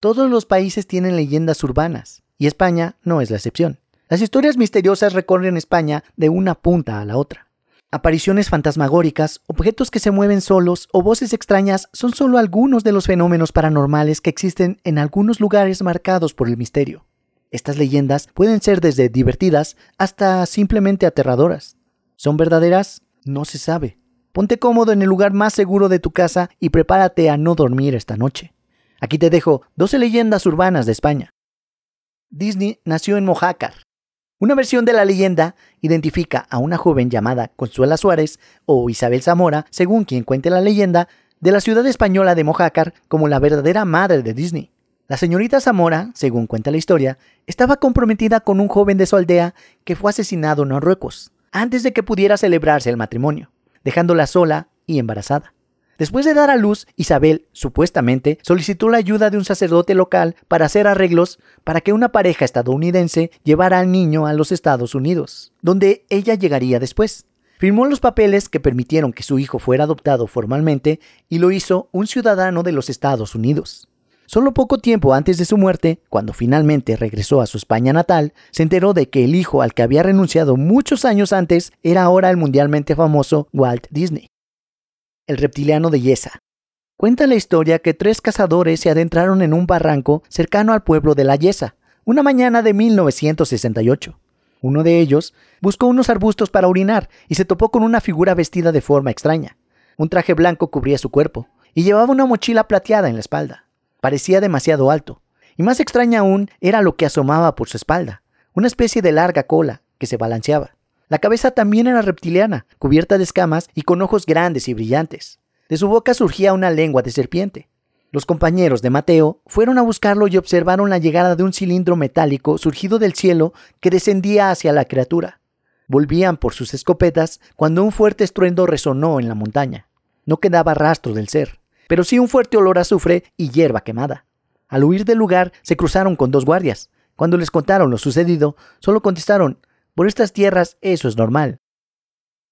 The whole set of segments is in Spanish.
Todos los países tienen leyendas urbanas, y España no es la excepción. Las historias misteriosas recorren España de una punta a la otra. Apariciones fantasmagóricas, objetos que se mueven solos o voces extrañas son solo algunos de los fenómenos paranormales que existen en algunos lugares marcados por el misterio. Estas leyendas pueden ser desde divertidas hasta simplemente aterradoras. ¿Son verdaderas? No se sabe. Ponte cómodo en el lugar más seguro de tu casa y prepárate a no dormir esta noche. Aquí te dejo 12 leyendas urbanas de España. Disney nació en Mojácar. Una versión de la leyenda identifica a una joven llamada Consuela Suárez o Isabel Zamora, según quien cuente la leyenda, de la ciudad española de Mojácar como la verdadera madre de Disney. La señorita Zamora, según cuenta la historia, estaba comprometida con un joven de su aldea que fue asesinado en Marruecos, antes de que pudiera celebrarse el matrimonio, dejándola sola y embarazada. Después de dar a luz, Isabel, supuestamente, solicitó la ayuda de un sacerdote local para hacer arreglos para que una pareja estadounidense llevara al niño a los Estados Unidos, donde ella llegaría después. Firmó los papeles que permitieron que su hijo fuera adoptado formalmente y lo hizo un ciudadano de los Estados Unidos. Solo poco tiempo antes de su muerte, cuando finalmente regresó a su España natal, se enteró de que el hijo al que había renunciado muchos años antes era ahora el mundialmente famoso Walt Disney el reptiliano de Yesa. Cuenta la historia que tres cazadores se adentraron en un barranco cercano al pueblo de la Yesa, una mañana de 1968. Uno de ellos buscó unos arbustos para orinar y se topó con una figura vestida de forma extraña. Un traje blanco cubría su cuerpo y llevaba una mochila plateada en la espalda. Parecía demasiado alto, y más extraña aún era lo que asomaba por su espalda, una especie de larga cola que se balanceaba. La cabeza también era reptiliana, cubierta de escamas y con ojos grandes y brillantes. De su boca surgía una lengua de serpiente. Los compañeros de Mateo fueron a buscarlo y observaron la llegada de un cilindro metálico surgido del cielo que descendía hacia la criatura. Volvían por sus escopetas cuando un fuerte estruendo resonó en la montaña. No quedaba rastro del ser, pero sí un fuerte olor a azufre y hierba quemada. Al huir del lugar se cruzaron con dos guardias. Cuando les contaron lo sucedido, solo contestaron por estas tierras eso es normal.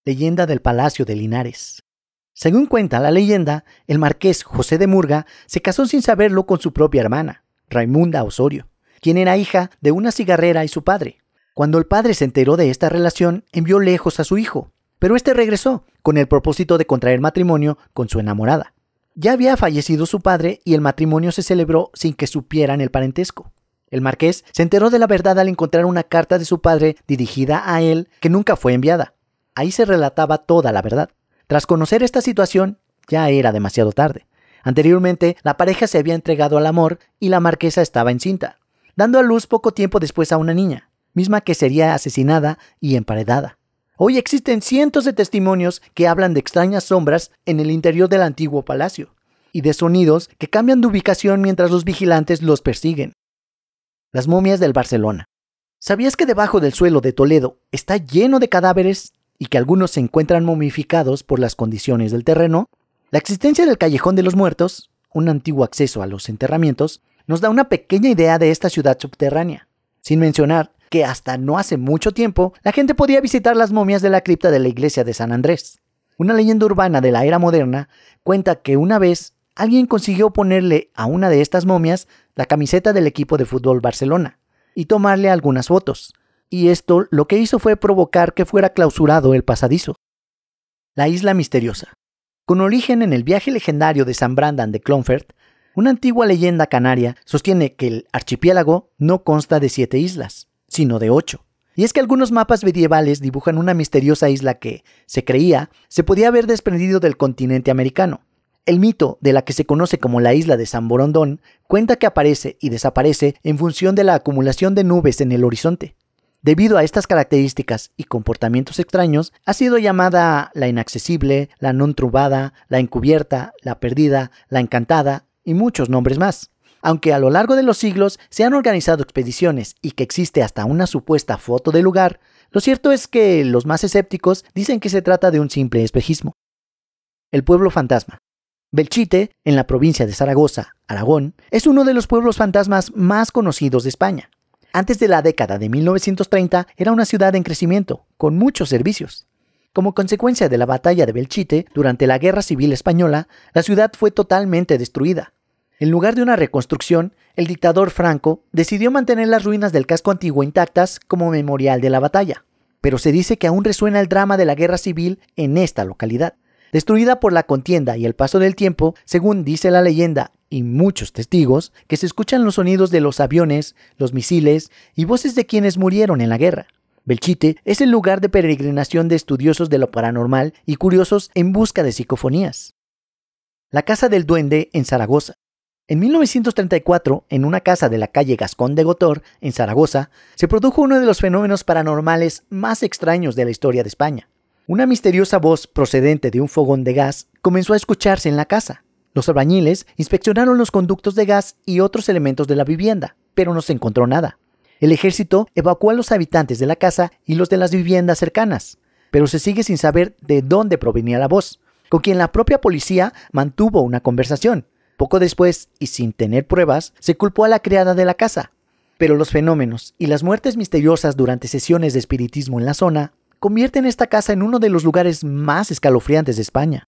Leyenda del Palacio de Linares. Según cuenta la leyenda, el marqués José de Murga se casó sin saberlo con su propia hermana, Raimunda Osorio, quien era hija de una cigarrera y su padre. Cuando el padre se enteró de esta relación, envió lejos a su hijo, pero este regresó con el propósito de contraer matrimonio con su enamorada. Ya había fallecido su padre y el matrimonio se celebró sin que supieran el parentesco. El marqués se enteró de la verdad al encontrar una carta de su padre dirigida a él que nunca fue enviada. Ahí se relataba toda la verdad. Tras conocer esta situación, ya era demasiado tarde. Anteriormente, la pareja se había entregado al amor y la marquesa estaba encinta, dando a luz poco tiempo después a una niña, misma que sería asesinada y emparedada. Hoy existen cientos de testimonios que hablan de extrañas sombras en el interior del antiguo palacio y de sonidos que cambian de ubicación mientras los vigilantes los persiguen las momias del Barcelona. ¿Sabías que debajo del suelo de Toledo está lleno de cadáveres y que algunos se encuentran momificados por las condiciones del terreno? La existencia del Callejón de los Muertos, un antiguo acceso a los enterramientos, nos da una pequeña idea de esta ciudad subterránea, sin mencionar que hasta no hace mucho tiempo la gente podía visitar las momias de la cripta de la iglesia de San Andrés. Una leyenda urbana de la era moderna cuenta que una vez alguien consiguió ponerle a una de estas momias la camiseta del equipo de fútbol Barcelona y tomarle algunas fotos. Y esto lo que hizo fue provocar que fuera clausurado el pasadizo. La isla misteriosa. Con origen en el viaje legendario de San Brandan de Clonfert, una antigua leyenda canaria sostiene que el archipiélago no consta de siete islas, sino de ocho. Y es que algunos mapas medievales dibujan una misteriosa isla que, se creía, se podía haber desprendido del continente americano, el mito de la que se conoce como la isla de San Borondón cuenta que aparece y desaparece en función de la acumulación de nubes en el horizonte. Debido a estas características y comportamientos extraños, ha sido llamada la inaccesible, la non trubada, la encubierta, la perdida, la encantada y muchos nombres más. Aunque a lo largo de los siglos se han organizado expediciones y que existe hasta una supuesta foto del lugar, lo cierto es que los más escépticos dicen que se trata de un simple espejismo. El pueblo fantasma. Belchite, en la provincia de Zaragoza, Aragón, es uno de los pueblos fantasmas más conocidos de España. Antes de la década de 1930 era una ciudad en crecimiento, con muchos servicios. Como consecuencia de la batalla de Belchite durante la Guerra Civil Española, la ciudad fue totalmente destruida. En lugar de una reconstrucción, el dictador Franco decidió mantener las ruinas del casco antiguo intactas como memorial de la batalla. Pero se dice que aún resuena el drama de la guerra civil en esta localidad. Destruida por la contienda y el paso del tiempo, según dice la leyenda y muchos testigos, que se escuchan los sonidos de los aviones, los misiles y voces de quienes murieron en la guerra. Belchite es el lugar de peregrinación de estudiosos de lo paranormal y curiosos en busca de psicofonías. La Casa del Duende en Zaragoza. En 1934, en una casa de la calle Gascón de Gotor, en Zaragoza, se produjo uno de los fenómenos paranormales más extraños de la historia de España. Una misteriosa voz procedente de un fogón de gas comenzó a escucharse en la casa. Los albañiles inspeccionaron los conductos de gas y otros elementos de la vivienda, pero no se encontró nada. El ejército evacuó a los habitantes de la casa y los de las viviendas cercanas, pero se sigue sin saber de dónde provenía la voz, con quien la propia policía mantuvo una conversación. Poco después, y sin tener pruebas, se culpó a la criada de la casa. Pero los fenómenos y las muertes misteriosas durante sesiones de espiritismo en la zona convierten esta casa en uno de los lugares más escalofriantes de España.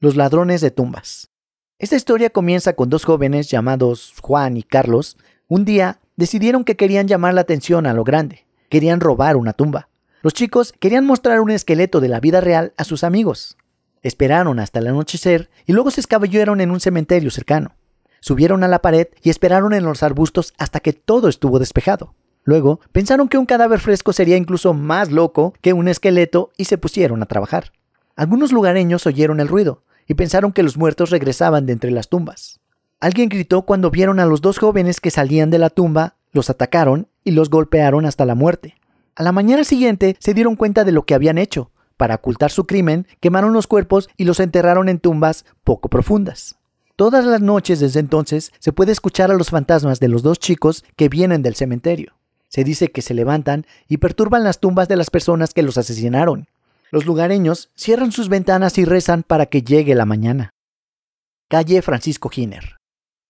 Los ladrones de tumbas. Esta historia comienza con dos jóvenes llamados Juan y Carlos. Un día decidieron que querían llamar la atención a lo grande. Querían robar una tumba. Los chicos querían mostrar un esqueleto de la vida real a sus amigos. Esperaron hasta el anochecer y luego se escabellaron en un cementerio cercano. Subieron a la pared y esperaron en los arbustos hasta que todo estuvo despejado. Luego pensaron que un cadáver fresco sería incluso más loco que un esqueleto y se pusieron a trabajar. Algunos lugareños oyeron el ruido y pensaron que los muertos regresaban de entre las tumbas. Alguien gritó cuando vieron a los dos jóvenes que salían de la tumba, los atacaron y los golpearon hasta la muerte. A la mañana siguiente se dieron cuenta de lo que habían hecho para ocultar su crimen, quemaron los cuerpos y los enterraron en tumbas poco profundas. Todas las noches desde entonces se puede escuchar a los fantasmas de los dos chicos que vienen del cementerio. Se dice que se levantan y perturban las tumbas de las personas que los asesinaron. Los lugareños cierran sus ventanas y rezan para que llegue la mañana. Calle Francisco Giner.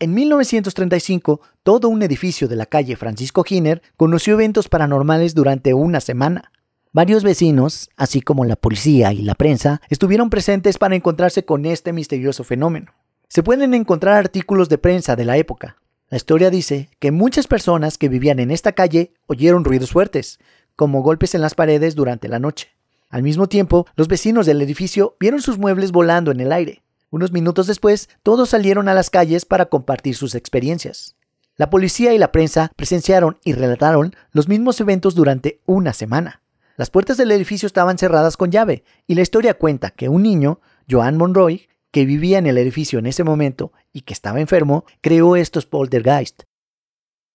En 1935, todo un edificio de la calle Francisco Giner conoció eventos paranormales durante una semana. Varios vecinos, así como la policía y la prensa, estuvieron presentes para encontrarse con este misterioso fenómeno. Se pueden encontrar artículos de prensa de la época. La historia dice que muchas personas que vivían en esta calle oyeron ruidos fuertes, como golpes en las paredes durante la noche. Al mismo tiempo, los vecinos del edificio vieron sus muebles volando en el aire. Unos minutos después, todos salieron a las calles para compartir sus experiencias. La policía y la prensa presenciaron y relataron los mismos eventos durante una semana. Las puertas del edificio estaban cerradas con llave, y la historia cuenta que un niño, Joan Monroy, que vivía en el edificio en ese momento y que estaba enfermo, creó estos poltergeist.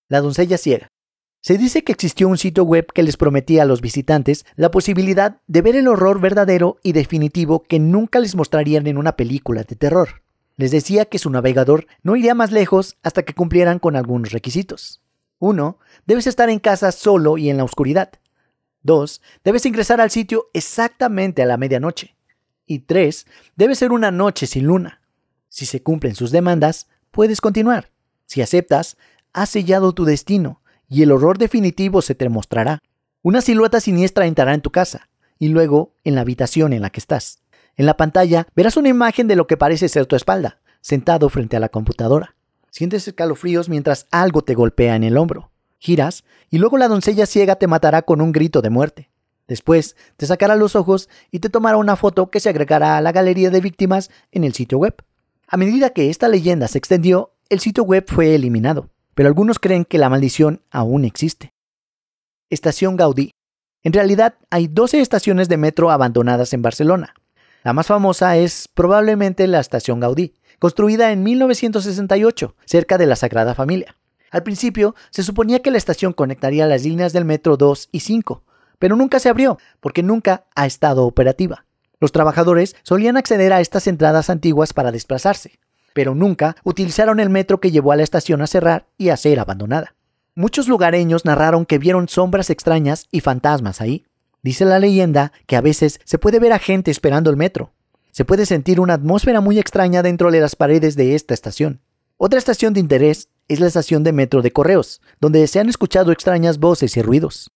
La doncella ciega. Se dice que existió un sitio web que les prometía a los visitantes la posibilidad de ver el horror verdadero y definitivo que nunca les mostrarían en una película de terror. Les decía que su navegador no iría más lejos hasta que cumplieran con algunos requisitos. 1. Debes estar en casa solo y en la oscuridad. 2. Debes ingresar al sitio exactamente a la medianoche. Y 3. Debe ser una noche sin luna. Si se cumplen sus demandas, puedes continuar. Si aceptas, has sellado tu destino y el horror definitivo se te mostrará. Una silueta siniestra entrará en tu casa y luego en la habitación en la que estás. En la pantalla verás una imagen de lo que parece ser tu espalda, sentado frente a la computadora. Sientes escalofríos mientras algo te golpea en el hombro. Giras y luego la doncella ciega te matará con un grito de muerte. Después te sacará los ojos y te tomará una foto que se agregará a la galería de víctimas en el sitio web. A medida que esta leyenda se extendió, el sitio web fue eliminado, pero algunos creen que la maldición aún existe. Estación Gaudí. En realidad hay 12 estaciones de metro abandonadas en Barcelona. La más famosa es probablemente la estación Gaudí, construida en 1968, cerca de la Sagrada Familia. Al principio se suponía que la estación conectaría las líneas del metro 2 y 5, pero nunca se abrió porque nunca ha estado operativa. Los trabajadores solían acceder a estas entradas antiguas para desplazarse, pero nunca utilizaron el metro que llevó a la estación a cerrar y a ser abandonada. Muchos lugareños narraron que vieron sombras extrañas y fantasmas ahí. Dice la leyenda que a veces se puede ver a gente esperando el metro. Se puede sentir una atmósfera muy extraña dentro de las paredes de esta estación. Otra estación de interés es la estación de metro de Correos, donde se han escuchado extrañas voces y ruidos.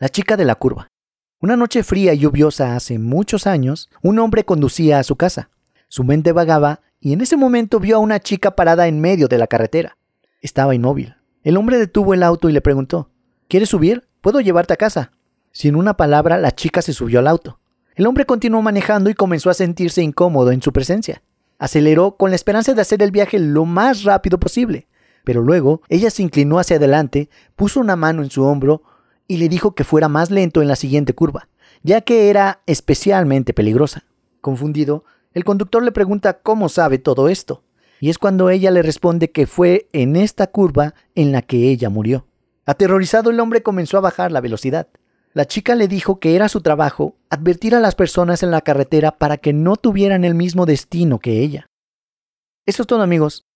La chica de la curva. Una noche fría y lluviosa hace muchos años, un hombre conducía a su casa. Su mente vagaba y en ese momento vio a una chica parada en medio de la carretera. Estaba inmóvil. El hombre detuvo el auto y le preguntó, ¿Quieres subir? Puedo llevarte a casa. Sin una palabra, la chica se subió al auto. El hombre continuó manejando y comenzó a sentirse incómodo en su presencia. Aceleró con la esperanza de hacer el viaje lo más rápido posible, pero luego ella se inclinó hacia adelante, puso una mano en su hombro y le dijo que fuera más lento en la siguiente curva, ya que era especialmente peligrosa. Confundido, el conductor le pregunta cómo sabe todo esto, y es cuando ella le responde que fue en esta curva en la que ella murió. Aterrorizado el hombre comenzó a bajar la velocidad. La chica le dijo que era su trabajo advertir a las personas en la carretera para que no tuvieran el mismo destino que ella. Eso es todo amigos.